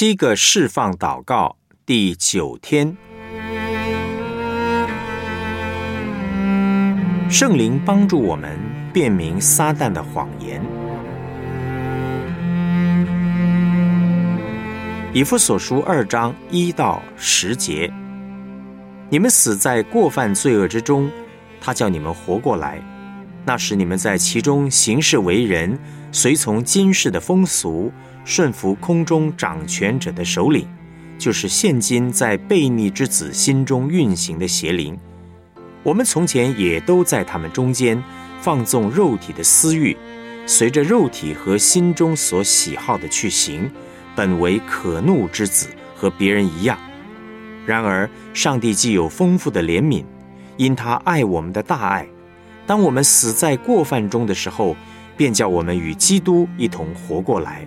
七个释放祷告第九天，圣灵帮助我们辨明撒旦的谎言。以弗所书二章一到十节，你们死在过犯罪恶之中，他叫你们活过来。那时你们在其中行事为人，随从今世的风俗。顺服空中掌权者的首领，就是现今在悖逆之子心中运行的邪灵。我们从前也都在他们中间放纵肉体的私欲，随着肉体和心中所喜好的去行，本为可怒之子，和别人一样。然而上帝既有丰富的怜悯，因他爱我们的大爱，当我们死在过犯中的时候，便叫我们与基督一同活过来。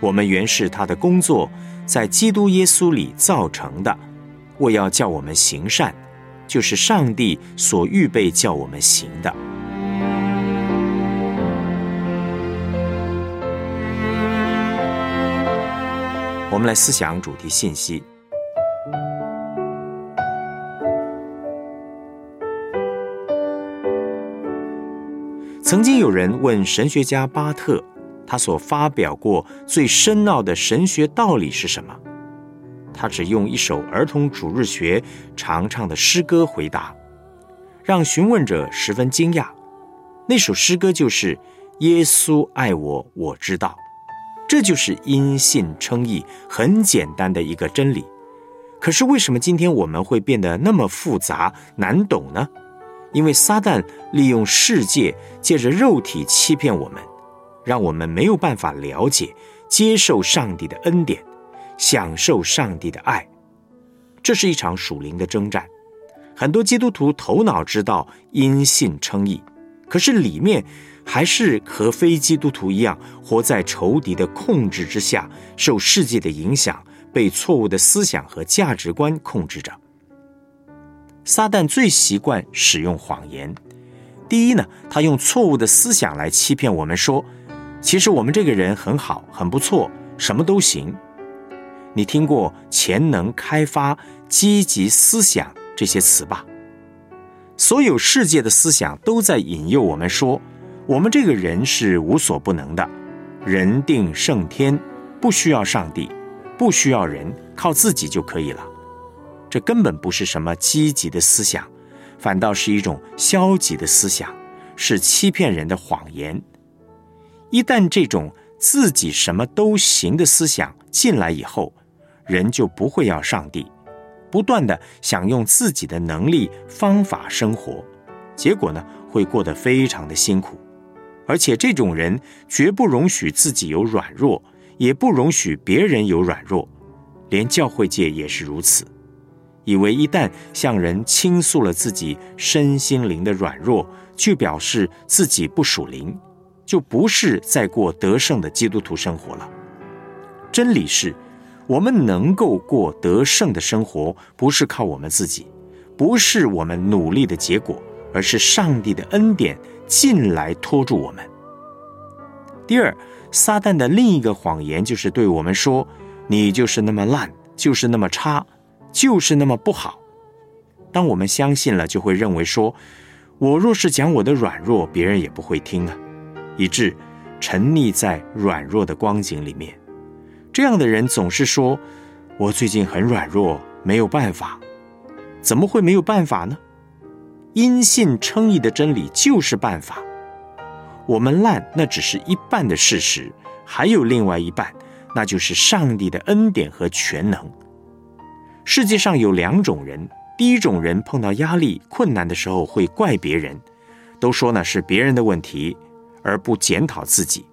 我们原是他的工作，在基督耶稣里造成的。我要叫我们行善，就是上帝所预备叫我们行的。我们来思想主题信息。曾经有人问神学家巴特。他所发表过最深奥的神学道理是什么？他只用一首儿童主日学常唱的诗歌回答，让询问者十分惊讶。那首诗歌就是“耶稣爱我，我知道”，这就是因信称义，很简单的一个真理。可是为什么今天我们会变得那么复杂难懂呢？因为撒旦利用世界，借着肉体欺骗我们。让我们没有办法了解、接受上帝的恩典，享受上帝的爱。这是一场属灵的征战。很多基督徒头脑知道因信称义，可是里面还是和非基督徒一样，活在仇敌的控制之下，受世界的影响，被错误的思想和价值观控制着。撒旦最习惯使用谎言。第一呢，他用错误的思想来欺骗我们说。其实我们这个人很好，很不错，什么都行。你听过潜能开发、积极思想这些词吧？所有世界的思想都在引诱我们说，我们这个人是无所不能的，人定胜天，不需要上帝，不需要人，靠自己就可以了。这根本不是什么积极的思想，反倒是一种消极的思想，是欺骗人的谎言。一旦这种自己什么都行的思想进来以后，人就不会要上帝，不断的想用自己的能力方法生活，结果呢会过得非常的辛苦，而且这种人绝不容许自己有软弱，也不容许别人有软弱，连教会界也是如此，以为一旦向人倾诉了自己身心灵的软弱，就表示自己不属灵。就不是在过得胜的基督徒生活了。真理是，我们能够过得胜的生活，不是靠我们自己，不是我们努力的结果，而是上帝的恩典进来拖住我们。第二，撒旦的另一个谎言就是对我们说：“你就是那么烂，就是那么差，就是那么不好。”当我们相信了，就会认为说：“我若是讲我的软弱，别人也不会听啊。”以致沉溺在软弱的光景里面，这样的人总是说：“我最近很软弱，没有办法。”怎么会没有办法呢？因信称义的真理就是办法。我们烂那只是一半的事实，还有另外一半，那就是上帝的恩典和全能。世界上有两种人：第一种人碰到压力困难的时候会怪别人，都说呢是别人的问题。而不检讨自己。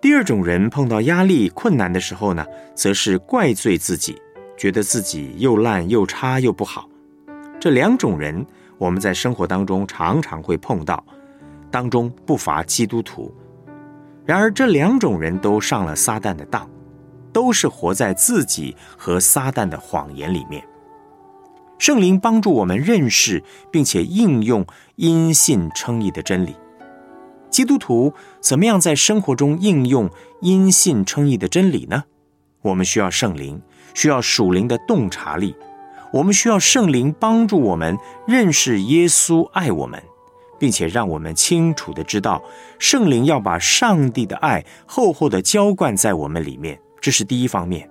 第二种人碰到压力困难的时候呢，则是怪罪自己，觉得自己又烂又差又不好。这两种人，我们在生活当中常常会碰到，当中不乏基督徒。然而，这两种人都上了撒旦的当，都是活在自己和撒旦的谎言里面。圣灵帮助我们认识并且应用因信称义的真理。基督徒怎么样在生活中应用因信称义的真理呢？我们需要圣灵，需要属灵的洞察力。我们需要圣灵帮助我们认识耶稣爱我们。并且让我们清楚的知道，圣灵要把上帝的爱厚厚的浇灌在我们里面，这是第一方面。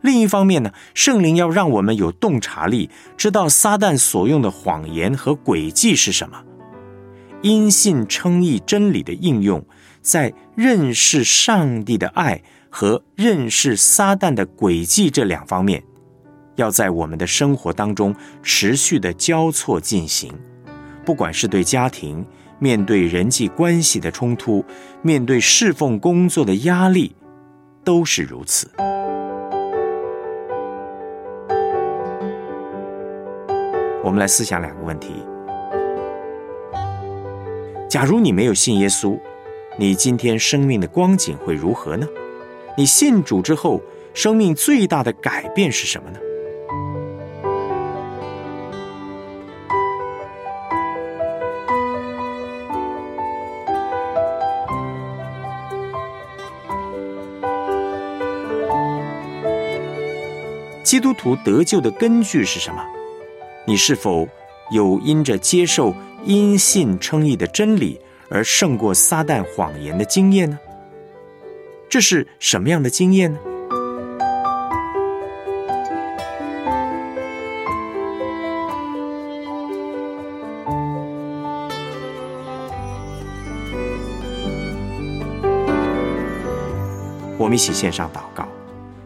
另一方面呢，圣灵要让我们有洞察力，知道撒旦所用的谎言和诡计是什么。因信称义真理的应用，在认识上帝的爱和认识撒旦的诡计这两方面，要在我们的生活当中持续的交错进行。不管是对家庭面对人际关系的冲突，面对侍奉工作的压力，都是如此。我们来思想两个问题：假如你没有信耶稣，你今天生命的光景会如何呢？你信主之后，生命最大的改变是什么呢？基督徒得救的根据是什么？你是否有因着接受因信称义的真理而胜过撒旦谎言的经验呢？这是什么样的经验呢？我们一起献上祷告，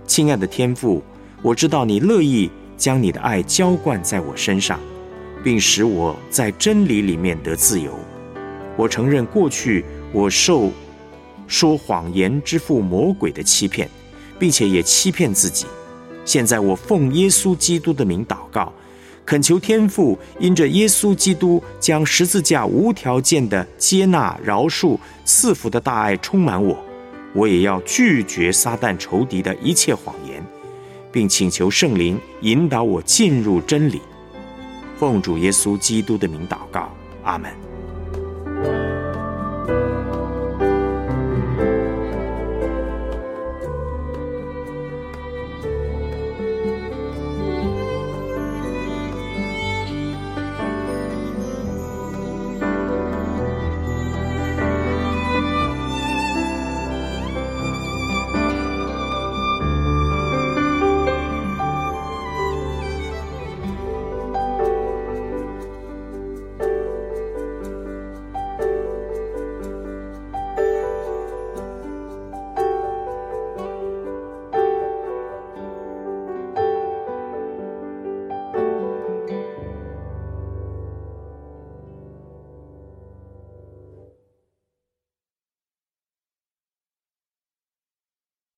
亲爱的天父。我知道你乐意将你的爱浇灌在我身上，并使我在真理里面得自由。我承认过去我受说谎言之父魔鬼的欺骗，并且也欺骗自己。现在我奉耶稣基督的名祷告，恳求天父因着耶稣基督将十字架无条件的接纳、饶恕、赐福的大爱充满我，我也要拒绝撒旦仇敌的一切谎言。并请求圣灵引导我进入真理，奉主耶稣基督的名祷告，阿门。